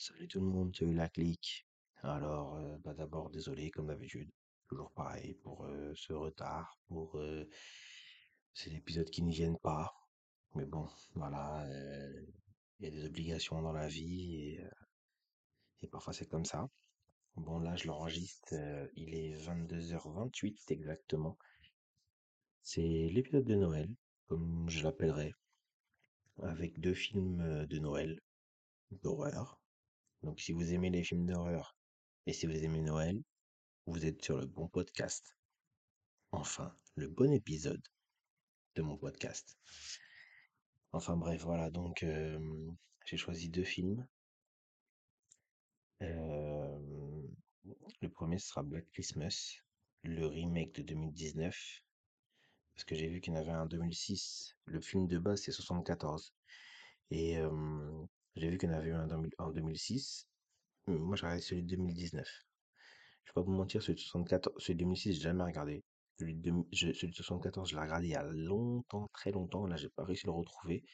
Salut tout le monde, eu la clique. Alors, euh, bah d'abord, désolé, comme d'habitude. Toujours pareil pour euh, ce retard, pour euh, ces épisodes qui n'y viennent pas. Mais bon, voilà, il y a des obligations dans la vie et, et parfois c'est comme ça. Bon, là, je l'enregistre, il est 22h28 exactement. C'est l'épisode de Noël, comme je l'appellerai, avec deux films de Noël, d'horreur. Donc, si vous aimez les films d'horreur et si vous aimez Noël, vous êtes sur le bon podcast. Enfin, le bon épisode de mon podcast. Enfin bref, voilà, donc euh, j'ai choisi deux films. Euh, le premier sera Black Christmas, le remake de 2019. Parce que j'ai vu qu'il y en avait un en 2006. Le film de base c'est 74. Et euh, j'ai vu qu'il y en avait eu un en 2006. Moi j'ai regardé celui de 2019. Je vais pas vous mentir, celui de 74, celui de 2006, j'ai jamais regardé. Celui de, 2000 je- celui de 74, je l'ai regardé il y a longtemps, très longtemps. Là, j'ai pas réussi à le retrouver.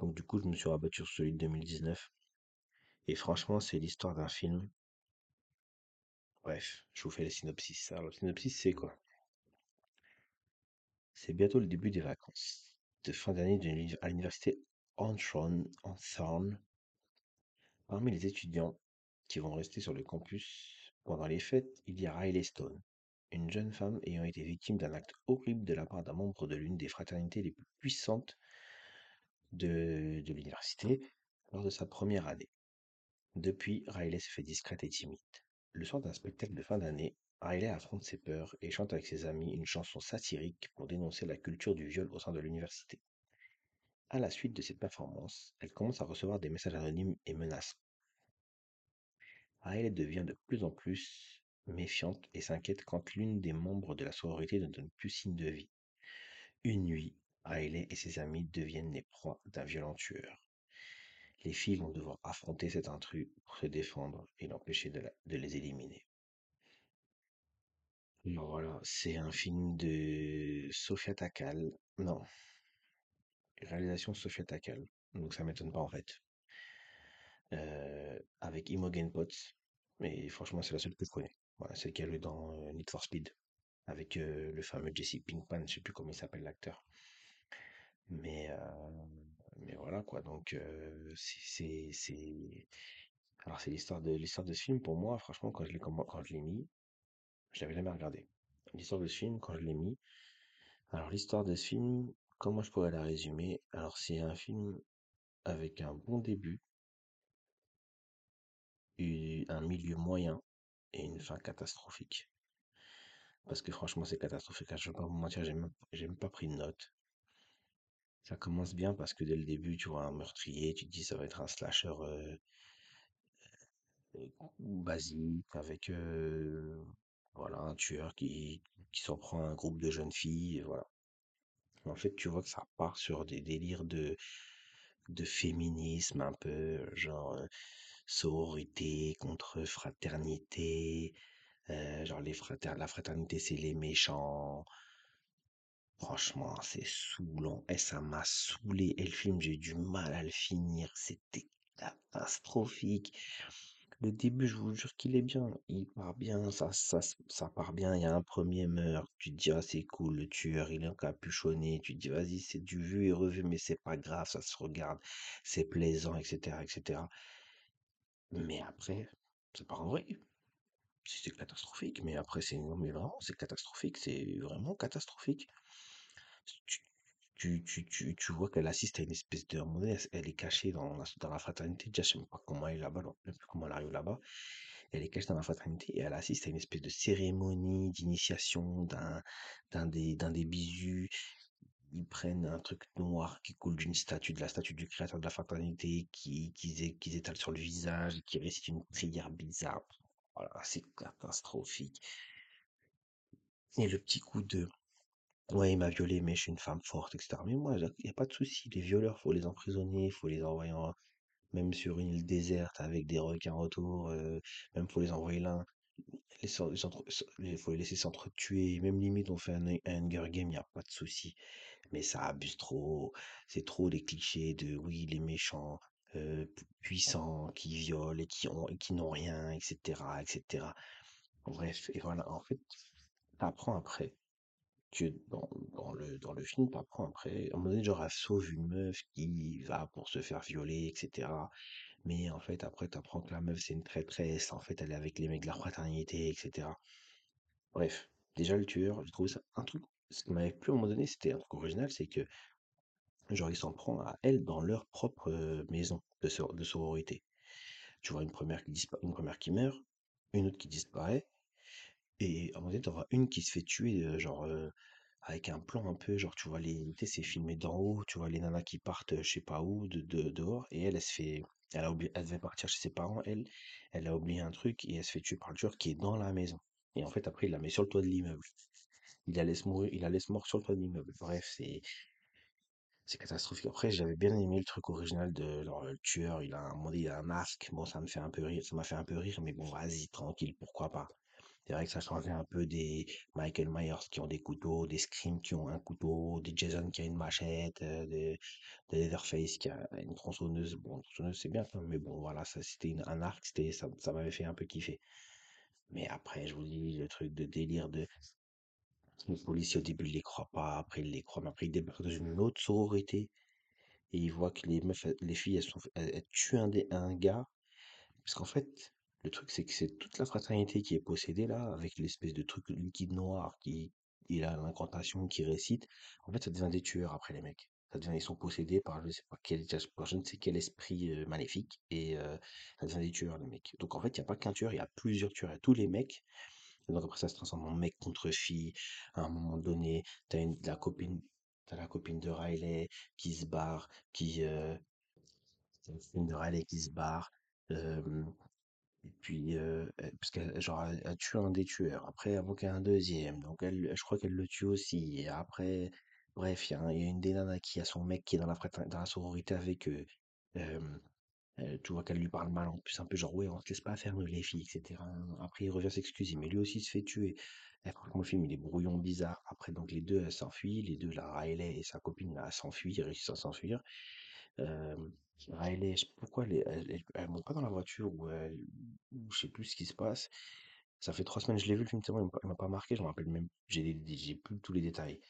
Donc, du coup, je me suis rabattu sur celui de 2019. Et franchement, c'est l'histoire d'un film. Bref, je vous fais le synopsis. Alors, le synopsis, c'est quoi? C'est bientôt le début des vacances de fin d'année à l'université Hawthorne. Parmi les étudiants qui vont rester sur le campus pendant les fêtes, il y a Riley Stone, une jeune femme ayant été victime d'un acte horrible de la part d'un membre de l'une des fraternités les plus puissantes de, de l'université lors de sa première année. Depuis, Riley se fait discrète et timide. Le soir d'un spectacle de fin d'année, Riley affronte ses peurs et chante avec ses amis une chanson satirique pour dénoncer la culture du viol au sein de l'université. À la suite de cette performance, elle commence à recevoir des messages anonymes et menaçants. Riley devient de plus en plus méfiante et s'inquiète quand l'une des membres de la sororité ne donne plus signe de vie. Une nuit, Riley et ses amis deviennent les proies d'un violent tueur. Les filles vont devoir affronter cet intrus pour se défendre et l'empêcher de les éliminer. Alors voilà, c'est un film de Sofia Takal. Non, réalisation Sofia Takal. Donc ça m'étonne pas en fait. Euh, avec Imogen Potts. Mais franchement, c'est la seule que je connais. Voilà, qui a joué dans euh, Need for Speed. Avec euh, le fameux Jesse Pinkman, je sais plus comment il s'appelle l'acteur. Mais, mais voilà quoi. Donc c'est c'est c'est- alors c'est l'histoire de l'histoire de ce film pour moi. Franchement, quand je l'ai quand je l'ai mis, je l'avais jamais regardé. L'histoire de ce film quand je l'ai mis. Alors l'histoire de ce film, comment je pourrais la résumer? Alors c'est un film avec un bon début, un milieu moyen et une fin catastrophique. Parce que franchement c'est catastrophique. hein, Je vais pas vous mentir, j'ai même, même pas pris de notes. Ça commence bien parce que dès le début, tu vois un meurtrier, tu te dis ça va être un slasher euh, euh, basique avec euh, voilà un tueur qui, qui s'en prend à un groupe de jeunes filles, voilà. En fait, tu vois que ça part sur des délires de féminisme un peu, genre sororité contre fraternité, genre les frater la fraternité c'est les méchants. Franchement, c'est saoulant. Et ça m'a saoulé. Et le film, j'ai du mal à le finir. C'était catastrophique. Le début, je vous jure qu'il est bien. Il part bien, ça, ça, ça part bien. Il y a un premier meurtre. Tu te dis, ah, c'est cool, le tueur, il est encapuchonné. Tu te dis, vas-y, c'est du vu et revu, mais c'est pas grave, ça se regarde. C'est plaisant, etc., etc. Mais après, c'est pas en vrai. C'est catastrophique. Mais après, c'est, non, mais vraiment, c'est catastrophique. C'est vraiment catastrophique. Tu, tu, tu, tu vois qu'elle assiste à une espèce de. à elle, est cachée dans la, dans la fraternité. Je sais même pas comment elle est là-bas, ne sais plus comment elle arrive là-bas. Elle est cachée dans la fraternité et elle assiste à une espèce de cérémonie d'initiation d'un d'un des, d'un des bisous. Ils prennent un truc noir qui coule d'une statue, de la statue du créateur de la fraternité, qui, qu'ils é- qu'ils étalent sur le visage, qui récite une prière bizarre. Voilà, c'est catastrophique. Et le petit coup de Ouais, il m'a violé, mais je suis une femme forte, etc. Mais moi, il n'y a pas de souci. Les violeurs, faut les emprisonner, faut les envoyer en- même sur une île déserte avec des requins autour, euh, même faut les envoyer là. Les, faut les laisser s'entretuer. Même limite, on fait un, un Hunger Game, il n'y a pas de souci. Mais ça abuse trop. C'est trop les clichés de oui, les méchants, euh, pu- puissants, qui violent et qui ont, et qui n'ont rien, etc., etc. Bref, et voilà, en fait, t'apprends après que dans, le, dans le film, après, à un moment donné, genre, elle sauve une meuf qui va pour se faire violer, etc. Mais en fait, après, t'apprends que la meuf, c'est une traîtresse, en fait, elle est avec les mecs de la fraternité, etc. Bref, déjà, le tueur, j'ai trouvé ça un truc, ce qui m'avait plu à un moment donné, c'était un truc original, c'est que, genre, il s'en prend à elles dans leur propre euh, maison de, de sororité. Tu vois une première qui une première qui meurt, une autre qui disparaît, et moment donné, t'en vois une qui se fait tuer, euh, genre, euh, avec un plan un peu, genre, tu vois, les, c'est filmé d'en haut, tu vois les nanas qui partent, euh, je sais pas où, de, de- dehors, et elle, elle se fait, elle a oublié, elle devait partir chez ses parents, elle, elle a oublié un truc, et elle se fait tuer par le tueur qui est dans la maison. Et en fait, après, il la met sur le toit de l'immeuble. Il la laisse mourir, il la laisse mort sur le toit de l'immeuble. Bref, c'est, c'est catastrophique. Après, j'avais bien aimé le truc original de genre, le tueur, il a un, il a un masque. Bon, ça me fait un peu rire, ça m'a fait un peu rire, mais bon, vas-y, tranquille, pourquoi pas? C'est vrai que ça changeait un peu des Michael Myers qui ont des couteaux, des Scream qui ont un couteau, des Jason qui a une machette, euh, des, Leatherface qui a une tronçonneuse. Bon, tronçonneuse, c'est bien, même, mais bon, voilà, ça, c'était une- un arc, c'était, ça, m'avait fait un peu kiffer. Mais après, je vous dis, le truc de délire de les policiers, au début, ils les croient pas, après, ils les croient, mais après, ils débarquent dans une autre sororité et ils voient que les meufs, les filles, elles, sont, elles tuent un, des- un gars. Parce qu'en fait, le truc, c'est que c'est toute la fraternité qui est possédée là, avec l'espèce de truc liquide noir qui, a l'incantation qui récite. En fait, ça devient des tueurs après, les mecs. Ça devient, ils sont possédés par je sais pas quel, je ne sais quel esprit euh, maléfique et euh, ça devient des tueurs, les mecs. Donc en fait, il n'y a pas qu'un tueur, il y a plusieurs tueurs. Et tous les mecs, et donc après, ça se transforme en mec contre fille. À un moment donné, t'as une, la copine, t'as la copine de Riley qui se barre, qui, euh, la copine de Riley qui se barre. Et puis, euh, parce qu'elle genre, elle, tue un des tueurs. Après, elle manque un deuxième. Donc, elle, je crois qu'elle le tue aussi. Et après, bref, il y, a une des nanas qui a son mec qui est dans la, dans la sororité avec eux. Euh, tu vois qu'elle lui parle mal en plus, un peu genre, ouais, on se laisse pas faire nous les filles, etc. Après, il revient s'excuser, mais lui aussi se fait tuer. Et franchement, le film, il est brouillon bizarre. Après, donc, les deux, elles s'enfuient. Les deux, la Riley et sa copine, là, s'enfuient, ils réussissent à s'enfuir. Pas pourquoi elle, est- elle, elle- elle monte pas dans la voiture ou elle, ou je sais plus ce qui se passe. Ça fait trois semaines que je l'ai vu le film, tellement il m'a pas marqué, je me rappelle même, j'ai plus tous les détails.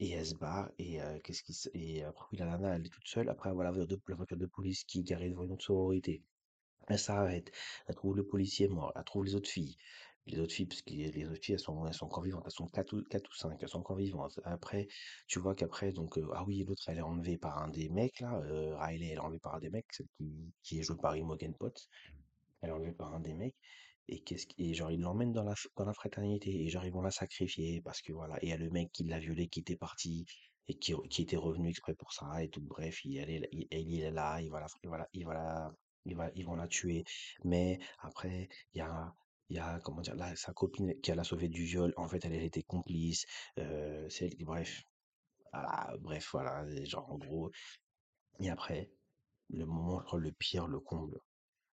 Et elle se barre, et euh, qu'est-ce qui et après la nana, elle est toute seule, après voiture de, la voiture de police qui est garée devant une autre sororité. Elle s'arrête, elle trouve le policier mort, elle trouve les autres filles. Les autres filles, parce que les autres filles, elles sont, elles sont encore vivantes, elles sont 4 ou, 4 ou 5, elles sont encore vivantes. Après, tu vois qu'après, donc, euh, ah oui, l'autre, elle est enlevée par un des mecs, là, euh, Riley, elle est enlevée par un des mecs, celle qui, qui est jouée par Imogen Potts, elle est enlevée par un des mecs, et qu'est-ce et genre, ils l'emmènent dans la, dans la fraternité, et genre, ils vont la sacrifier, parce que voilà, et il y a le mec qui l'a violée, qui était parti, et qui, qui était revenu exprès pour ça, et tout, bref, il, elle est, il, il est là, il va la, il va la, ils vont la tuer, mais après, il y a, il y a, comment dire, là, sa copine qui l'a sauvée du viol, en fait, elle, elle était complice, euh, celle, bref, voilà, bref, voilà, genre, en gros, et après, le moment, je crois, le pire, le comble,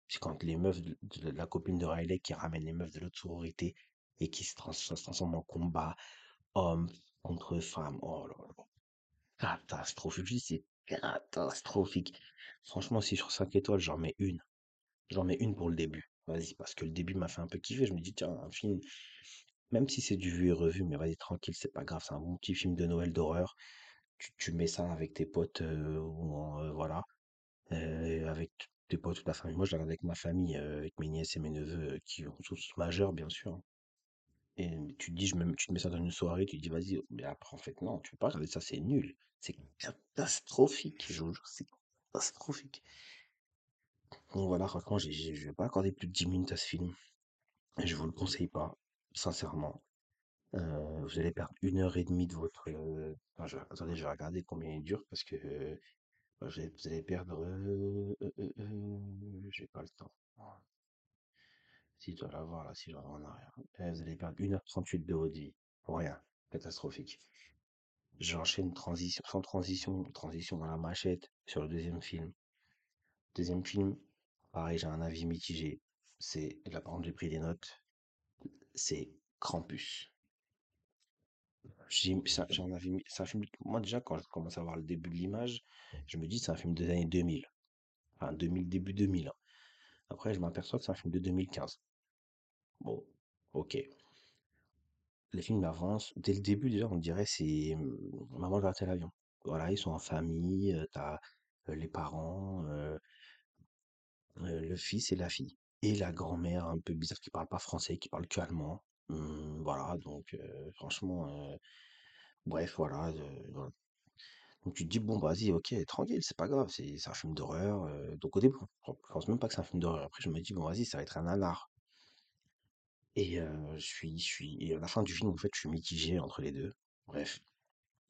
c'est quand les meufs de, la copine de Riley qui ramène les meufs de l'autre sororité et qui se, trans- se transforme en combat homme contre femme. Oh là là. Catastrophique. Je c'est catastrophique. Franchement, si sur 5 étoiles, j'en mets une. J'en mets une pour le début. Vas-y, parce que le début m'a fait un peu kiffer. Je me dis, tiens, un film, même si c'est du vu et revu, mais vas-y, tranquille, c'est pas grave. C'est un bon petit film de Noël d'horreur. Tu, mets ça avec tes potes, euh, euh, voilà. Heu, avec tes potes, toute la famille. Moi, je regarde avec ma famille, avec mes nièces et mes neveux, qui ont tous majeurs, bien sûr, hein. Et tu te dis, je me tu te mets ça dans une soirée, tu te dis: «Vas-y», mais après, en fait, non, tu peux pas regarder ça, c'est nul. C'est catastrophique, je vous jure, c'est catastrophique. Donc voilà, franchement, je vais pas accorder plus de 10 minutes à ce film. Je vous le conseille pas, sincèrement. Heu, vous allez perdre une heure et demie de votre, je attendez, je vais regarder combien il dure parce que, heu, bah, vous allez perdre, j'ai pas le temps. Si je dois l'avoir là, si je reviens en arrière. Vous allez perdre 1h38 de votre vie. Pour rien. Catastrophique. J'enchaîne transition, sans transition, transition dans la machette sur le deuxième film. Deuxième film, pareil, j'ai un avis mitigé. C'est, là par j'ai pris des notes. C'est Krampus. J'ai, un avis, c'est un film, moi déjà, quand je commence à voir le début de l'image, je me dis c'est un film des années 2000. Enfin, 2000, début 2000. hein. Après, je m'aperçois que c'est un film de 2015. Bon, ok. Les films avancent. Dès le début, déjà, on dirait c'est Maman, raté l'avion. Voilà, ils sont en famille, euh, t'as euh, les parents, euh, le fils et la fille. Et la grand-mère un peu bizarre qui parle pas français, qui parle que allemand. Hum, voilà, donc franchement, bref, voilà. Donc tu te dis, bon, vas-y, ok, tranquille, c'est pas grave, c'est un film d'horreur. donc au début, je pense même pas que c'est un film d'horreur. Après, je me dis, bon, vas-y, ça va être un nanar. Et je suis, je suis, et à la fin du film, en fait, je suis mitigé entre les deux. Bref.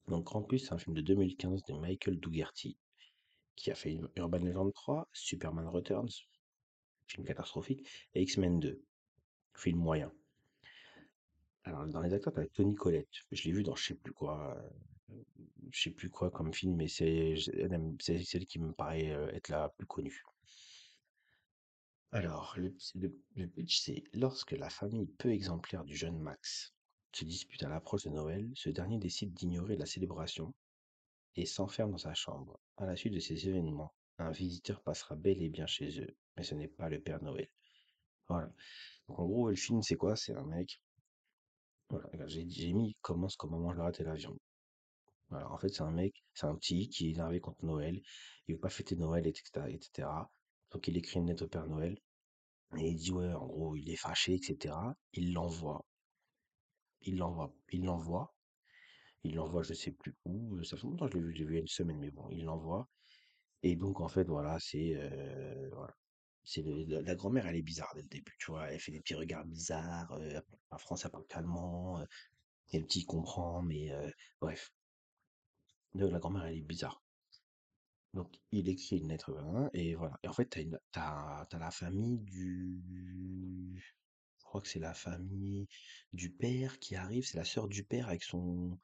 Donc Krampus, c'est un film de 2015 de Michael Dougherty, qui a fait Urban Legend 3, Superman Returns, film catastrophique, et X-Men 2, film moyen. Alors, dans les acteurs, t'as Tony Collette. Je l'ai vu dans je sais plus quoi, euh, je sais plus quoi comme film, mais c'est elle c'est celle qui me paraît euh, être la plus connue. Alors, le pitch, c'est lorsque la famille peu exemplaire du jeune Max se dispute à l'approche de Noël, ce dernier décide d'ignorer la célébration et s'enferme dans sa chambre. À la suite de ces événements, un visiteur passera bel et bien chez eux, mais ce n'est pas le Père Noël. Voilà. Donc en gros, le film, c'est quoi? C'est un mec. Voilà, j'ai mis commence comme je raté l'avion. Voilà, en fait, c'est un mec, c'est un petit qui est énervé contre Noël, il veut pas fêter Noël, etc., etc. Donc il écrit une lettre au Père Noël et il dit ouais, en gros, il est fâché, etc. Il l'envoie, il l'envoie, il l'envoie, il l'envoie, je sais plus où. euh, Ça fait longtemps que je l'ai vu, vu il y a une semaine, mais bon, il l'envoie. Et donc en fait, voilà, c'est euh, voilà. C'est la, grand-mère, elle est bizarre dès le début, tu vois. Elle fait des petits regards bizarres. Euh, parle pas français, elle parle qu'allemand. euh, et le petit comprend, mais euh, bref. Donc, la grand-mère, elle est bizarre. Donc, il écrit une lettre, et voilà. Et en fait, t'as t'as, t'as la famille du, je crois que c'est la famille du père qui arrive. C'est la sœur du père avec son,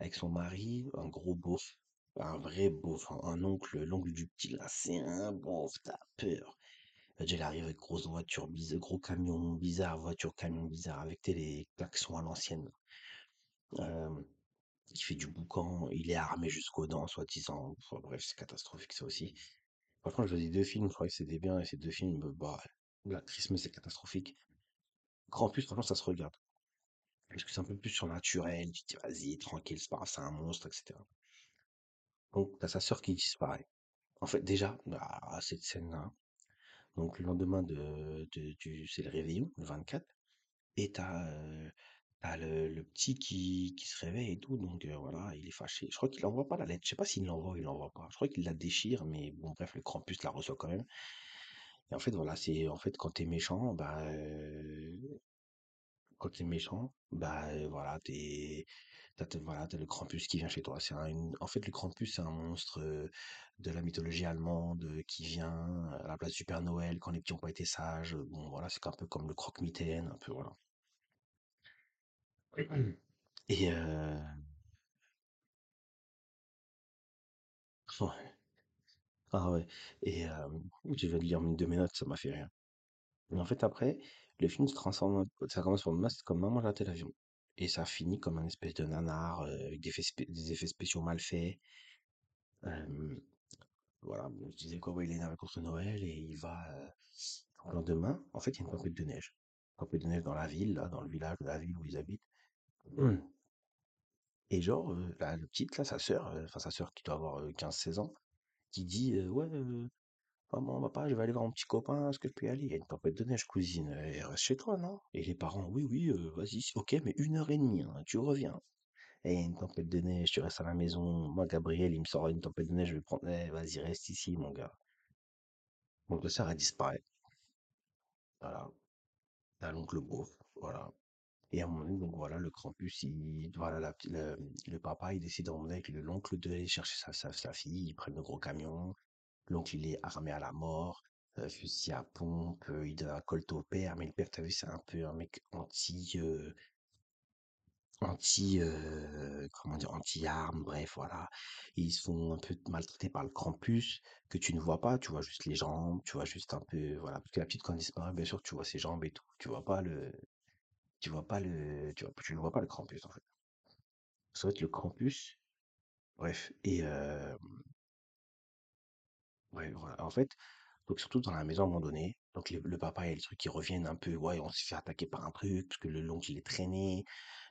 avec son mari, un gros beauf, un vrai beauf, un, oncle, l'oncle du petit là, c'est un beauf, t'as peur. Déjà, il arrive avec grosse voiture bizarre, gros camion bizarre, voiture camion bizarre, avec les klaxons à l'ancienne. Il fait du boucan, il est armé jusqu'aux dents, soi-disant. Enfin, bref, c'est catastrophique ça aussi. Franchement, je faisais deux films, je croyais que c'était bien, et ces deux films, bah, la Christmas c'est catastrophique. Grand plus, franchement, ça se regarde. Parce que c'est un peu plus surnaturel, tu dis, vas-y, tranquille, c'est pas un monstre, etc. Donc, t'as sa sœur qui disparaît. En fait, déjà, à cette scène-là, donc le lendemain de, du, c'est le réveillon, le 24, et t'as euh, t'as le, petit qui, qui se réveille et tout, donc euh, voilà, il est fâché. Je crois qu'il envoie pas la lettre, je sais pas s'il l'envoie ou il l'envoie pas. Je crois qu'il la déchire, mais bon, bref, le Krampus la reçoit quand même. Et en fait, voilà, c'est en fait quand t'es méchant, bah euh, quand t'es méchant, bah euh, voilà, t'es t'as, t'as- voilà, t'as le Krampus qui vient chez toi. C'est un, une- en fait le Krampus c'est un monstre euh, de la mythologie allemande euh, qui vient à la place du Père Noël quand les petits ont pas été sages. Bon voilà, c'est un peu comme le croque-mitaine, un peu voilà. Et euh, ouais, ah ouais. Et euh, je viens de lire une de mes notes, ça m'a fait rire. Et en fait après, le film se transforme, en- ça commence pour moi, c'est comme Maman j'ai raté l'avion. Et ça finit comme un espèce de nanar euh, avec des effets, spé- des effets spéciaux mal faits. Euh, voilà, je disais quoi, ouais, il est énervé contre Noël et il va euh, le lendemain. En fait, il y a une tempête de neige. Une tempête de neige dans la ville, là, dans le village de la ville où ils habitent. Hum. Et genre, euh, la, petite, là, sa sœur, euh, enfin sa sœur qui doit avoir euh, 15-16 ans, qui dit euh, Ouais, maman, papa, je vais aller voir mon petit copain, est-ce que je peux y aller? Il y a une tempête de neige, cousine, euh, reste chez toi, non? Et les parents, oui, oui, euh, vas-y, ok, mais une heure et demie, hein, tu reviens. Et une tempête de neige, tu restes à la maison. Moi, Gabriel, il me sort une tempête de neige, je vais prendre, Eh, vas-y, reste ici, mon gars. Le sœur, elle disparaît. Voilà. L'oncle beauf, voilà. Et à un moment donné, donc voilà, le Krampus, il, voilà, la le, papa, il décide d'emmener avec le- l'oncle d'aller chercher sa, sa, fille, ils prennent le gros camion, l'oncle, il est armé à la mort, euh, fusil à pompe, euh, il donne un colt au père, mais le père, t'as vu, c'est un peu un mec anti, euh, anti, comment dire, anti-armes, bref, voilà. Ils se font un peu maltraiter par le Krampus, que tu ne vois pas, tu vois juste les jambes, tu vois juste un peu, voilà, parce que la petite, quand elle disparaît, bien sûr, tu vois ses jambes et tout, tu vois pas le, tu vois pas le, tu ne vois pas le Krampus, en fait. Ça va être le Krampus, bref, et, ouais, voilà, en fait, Donc surtout dans la maison à un moment donné, donc le, papa et le truc qui reviennent un peu, ouais, on se fait attaquer par un truc, parce que le l'oncle il est traîné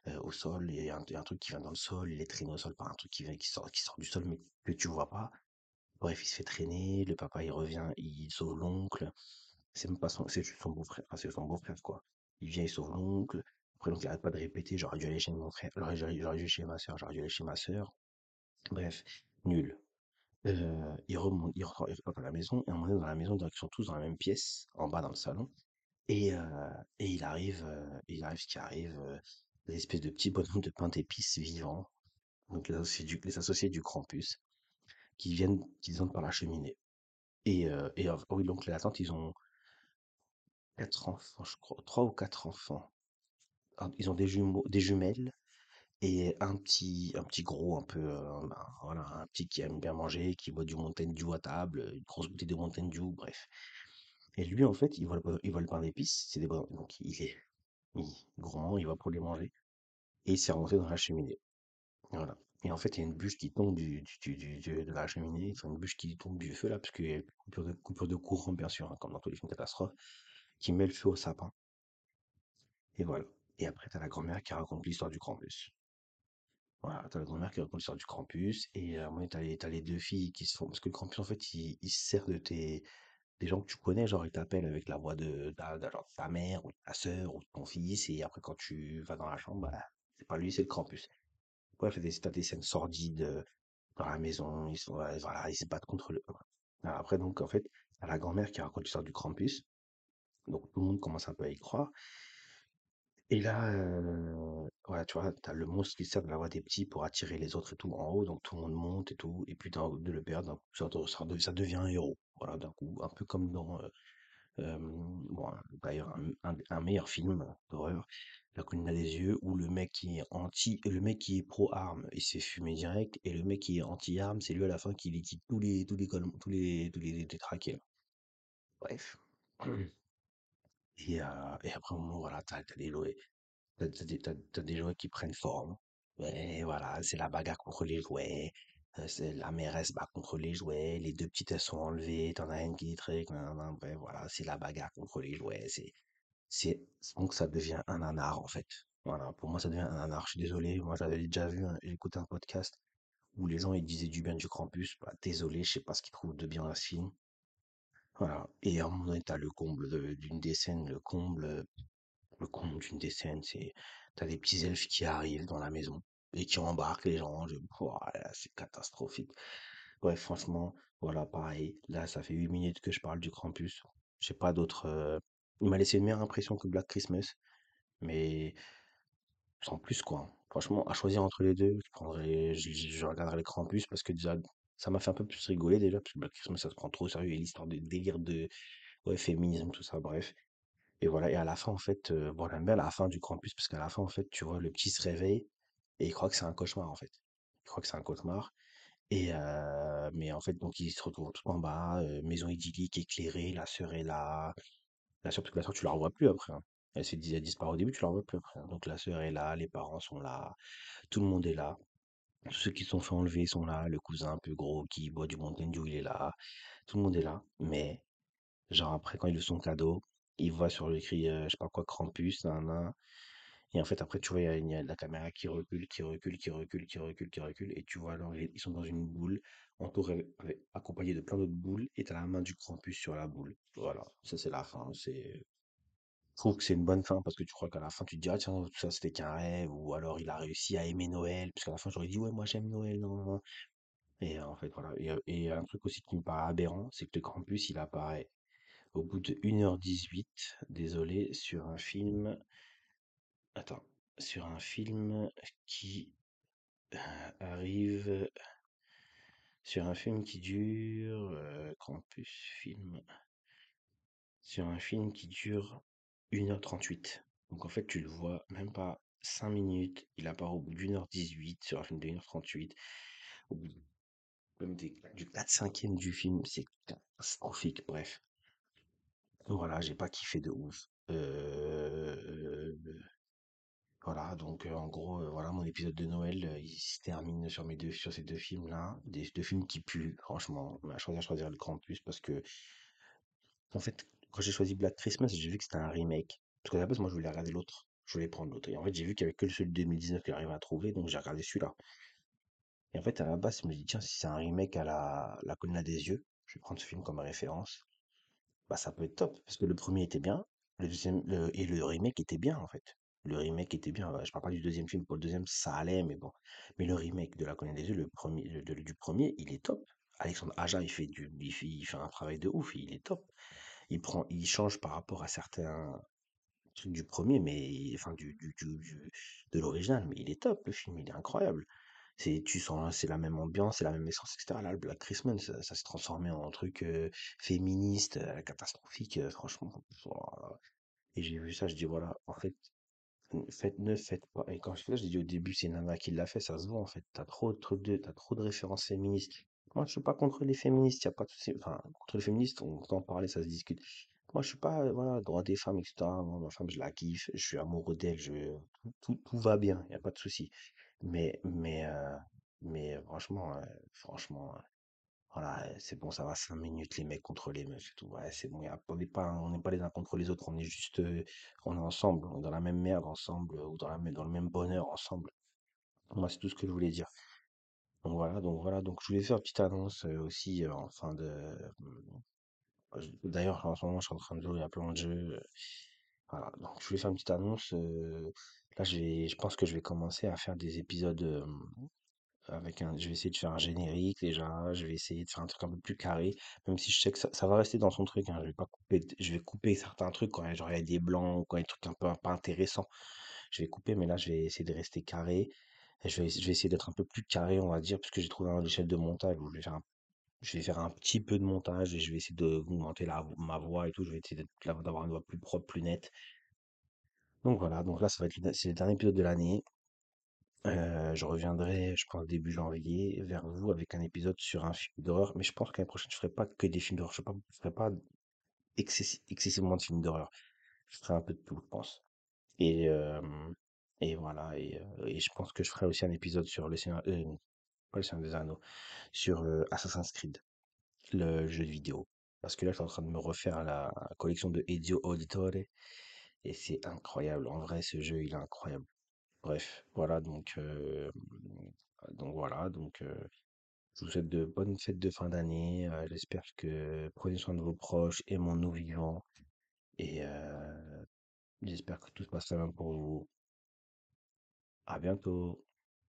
euh, au sol, il y a un, truc qui vient dans le sol, il est traîné au sol par un truc qui vient, qui sort, qui sort du sol mais que tu vois pas. Bref, il se fait traîner, le papa il revient, il sauve l'oncle, c'est pas son, c'est juste son beau-frère, c'est son beau-frère quoi. Il vient, il sauve l'oncle, après donc il arrête pas de répéter, j'aurais dû aller chez mon frère, j'aurais dû chez ma soeur, j'aurais dû aller chez ma soeur. Bref, nul. Heu, il remonte il rentre il rentre à la maison et à un dans la maison, donc ils sont tous dans la même pièce, en bas dans le salon et et il arrive, heu, il arrive ce qui arrive, des espèces de petits bonhommes de pain d'épices vivants, donc les associés du les Krampus, qui viennent qui descendent par la cheminée et heu, oui, et la tante, ils ont 4 enfants, je crois, 3 ou 4 enfants. Ils ont des jumeaux des jumelles et un petit un petit gros un peu, ben, voilà, un petit qui aime bien manger, qui boit du Mountain Dew à table, une grosse bouteille de Mountain Dew, bref. Et lui, en fait, il vole, pas- il vole pain d'épices, c'est des bonhommes. Donc, il est, il, gourmand, il va pour les manger. Et il s'est remonté dans la cheminée. Voilà. Et en fait, il y a une bûche qui tombe du, du, du- de la cheminée, enfin, une bûche qui tombe du feu, là, parce qu'il y a coupure de, coupure de courant, bien sûr, hein, comme dans tous les films de catastrophe, qui met le feu au sapin. Et voilà. Et après, t'as la grand-mère qui raconte l'histoire du Krampus. Voilà, t'as la grand-mère qui raconte l'histoire du Krampus, et euh, moi, t'as les, t'as les deux filles qui se font, parce que le Krampus, en fait, il, il se sert de tes, des gens que tu connais, genre ils t'appellent avec la voix de, de ta mère ou de ta sœur ou de ton fils, et après quand tu vas dans la chambre, bah, c'est pas lui, c'est le Krampus. Bref, t'as des, t'as des scènes sordides euh, dans la maison, ils sont, ouais, voilà, ils se battent contre le. Après, donc, en fait, t'as la grand-mère qui raconte l'histoire du Krampus, donc tout le monde commence un peu à y croire. Et là, tu vois, t'as le monstre qui sert de la voix des petits pour attirer les autres et tout en haut, donc tout le monde monte et tout, et puis dans, de le perdre, ça, devient un héros. Voilà, d'un coup, un peu comme dans bon, d'ailleurs, un, meilleur film d'horreur, La colline des yeux, où le mec qui est anti, le mec qui est pro-arme, il se fait fumer direct, et le mec qui est anti-arme, c'est lui à la fin qui liquide tous les, tous les, tous les, tous les. Bref. Et, euh, et après, au moment, voilà, t'as, des jouets, t'as, des, jouets qui prennent forme. Ouais, voilà, c'est la bagarre contre les jouets. euh, C'est la mère, elle se bat contre les jouets. Les deux petites, elles sont enlevées. T'en as une qui très, bref, voilà, c'est la bagarre contre les jouets. C'est, C'est donc ça devient un nanar, en fait. Voilà, pour moi, ça devient un nanar. Je suis désolé, moi, j'avais déjà vu, un- j'ai écouté un podcast où les gens, ils disaient du bien du Krampus. Bah, désolé, je sais pas ce qu'ils trouvent de bien dans ce film. Voilà. Et à un moment donné, le comble d'une scènes, le comble, le comble d'une scènes, c'est, t'as des petits elfes qui arrivent dans la maison et qui embarquent les gens. Je, c'est catastrophique. Bref, franchement, voilà, pareil. Là, ça fait 8 minutes que je parle du Krampus. J'ai pas d'autres, euh, il m'a laissé une meilleure impression que Black Christmas. Mais sans plus, quoi. Franchement, à choisir entre les deux, je prendrais, je, regarderais les Krampus parce que déjà, ça m'a fait un peu plus rigoler déjà, parce que Black Christmas, ça se prend trop au sérieux et l'histoire de délire de féminisme, tout ça, bref. Et voilà, et à la fin, en fait, euh, bon, j'aime bien la fin du Krampus parce qu'à la fin, en fait, tu vois, le petit se réveille et il croit que c'est un cauchemar, en fait. Il croit que c'est un cauchemar. Et euh, mais en fait, donc, il se retrouve tout en bas, euh, maison idyllique, éclairée, la sœur est là, la sœur, parce que la sœur, tu la revois plus après. hein. Elle s'est dit, elle disparaît au début, tu la revois plus après. hein. Donc la sœur est là, les parents sont là, tout le monde est là. Tous ceux qui sont fait enlever sont là. Le cousin un peu gros qui boit du Mountain Dew, il est là. Tout le monde est là. Mais, genre après, quand il ouvre son cadeau, il voit sur l'écrit, euh, je sais pas quoi, Krampus, nan, nan. Et en fait, après, tu vois, il y a, la caméra qui recule, qui recule, qui recule, qui recule, qui recule. Et tu vois, alors, ils ils sont dans une boule, entourés, accompagnés de plein d'autres boules. Et t'as la main du Krampus sur la boule. Voilà, ça c'est la fin. C'est Je trouve que c'est une bonne fin parce que tu crois qu'à la fin tu te dis ah tiens tout ça c'était qu'un rêve ou alors il a réussi à aimer Noël parce qu'à la fin j'aurais dit ouais moi j'aime Noël non, et euh, en fait voilà. Et, euh, et un truc aussi qui me paraît aberrant c'est que le Krampus il apparaît au bout de 1h18 désolé sur un film attends sur un film qui euh, arrive sur un film qui dure Krampus film sur un film qui dure 1h38. Donc en fait, tu le vois même pas 5 minutes, il apparaît au bout d'une heure 18 sur un film de 1h38. Au bout même des- du 4 5 du film, c'est catastrophique. Bref, voilà, j'ai pas kiffé de ouf. Euh, voilà, donc euh, en gros, euh, voilà, mon épisode de Noël, euh, il se termine sur mes deux, sur ces deux films-là, des deux films qui puent, franchement. On a à choisir le Grand Plus parce que En fait, quand j'ai choisi Black Christmas, j'ai vu que c'était un remake. Parce qu'à la base, moi, je voulais regarder l'autre. Je voulais prendre l'autre. Et en fait, j'ai vu qu'il y avait que celui de 2019 que j'arrivais à trouver, donc j'ai regardé celui-là. Et en fait, à la base, je me dis, tiens, si c'est un remake à la, la Colline des yeux, je vais prendre ce film comme référence. Bah, ça peut être top, parce que le premier était bien, le deuxième, et le remake était bien, en fait. Le remake était bien. Je parle pas du deuxième film, pour le deuxième, ça allait, mais bon. Mais le remake de La Colline des Yeux, le premier, du premier, il est top. Alexandre Aja, il fait du, il fait, il fait un travail de ouf, il est top. Il prend, il change par rapport à certains trucs du premier, mais, enfin, du, du, du- de l'original, mais il est top, le film, il est incroyable. C'est, tu sens, c'est la même ambiance, c'est la même essence, etc. Là, le Black Christmas, ça, ça s'est transformé en truc féministe, euh, catastrophique, franchement. Et j'ai vu ça, je dis voilà, en fait, faites, ne faites pas. Et quand je fais ça, j'ai dit au début, c'est Nana qui l'a fait, ça se voit en fait. T'as trop de trucs de, t'as trop de références féministes. Moi, je suis pas contre les féministes, y a pas de souci. Enfin, contre les féministes, on peut en parler, ça se discute. Moi, je suis pas, euh, voilà, droit des femmes, etc. Moi, ma femme, je la kiffe, je suis amoureux d'elle, je, tout, tout, tout va bien, y a pas de souci. Mais, mais, euh, mais franchement, euh, franchement, voilà, c'est bon, ça va 5 minutes, les mecs contre les meufs et tout. Ouais, c'est bon, y a, on n'est pas, pas les uns contre les autres, on est juste, on est ensemble, on est dans la même merde ensemble, ou dans la, dans le même bonheur ensemble. Moi, c'est tout ce que je voulais dire. Donc voilà, donc voilà, donc je voulais faire une petite annonce euh, aussi euh, en fin de. je- D'ailleurs, en ce moment, je suis en train de jouer à plein de jeux. Voilà, donc je voulais faire une petite annonce. euh, là, je vais, je pense que je vais commencer à faire des épisodes. avec un, je vais essayer de faire un générique déjà, je vais essayer de faire un truc un peu plus carré, même si je sais que ça, va rester dans son truc, hein, je vais pas couper, je vais couper certains trucs quand il y a des blancs ou quand il y a des trucs un peu pas intéressants, je vais couper, mais là je vais essayer de rester carré, je vais, je vais essayer d'être un peu plus carré, on va dire, parce que j'ai trouvé un logiciel de montage où je vais faire un, je vais faire un petit peu de montage et je vais essayer de augmenter la, ma voix et tout, je vais essayer d'avoir une voix plus propre, plus nette. Donc voilà, donc là ça va être le, c'est le dernier épisode de l'année. Heu, je reviendrai, je pense début janvier, vers vous avec un épisode sur un film d'horreur, mais je pense que l'année prochaine, je ferai pas que des films d'horreur, je je ferai pas excessi excessivement de films d'horreur. Je ferai un peu de tout, je pense et hem et voilà et heu et je pense que je ferai aussi un épisode sur le Seigneur Seigneur des Anneaux, sur, heu, Assassin's Creed, le jeu vidéo. Parce que là, je suis en train de me refaire la collection de Ezio Auditore et c'est incroyable. En vrai, ce jeu, il est incroyable. Bref, voilà donc donc voilà donc Je vous souhaite de bonnes fêtes de fin d'année. euh, j'espère que prenez soin de vos proches, aimons-nous vivants. Et euh, j'espère que tout se passera bien pour vous. À bientôt.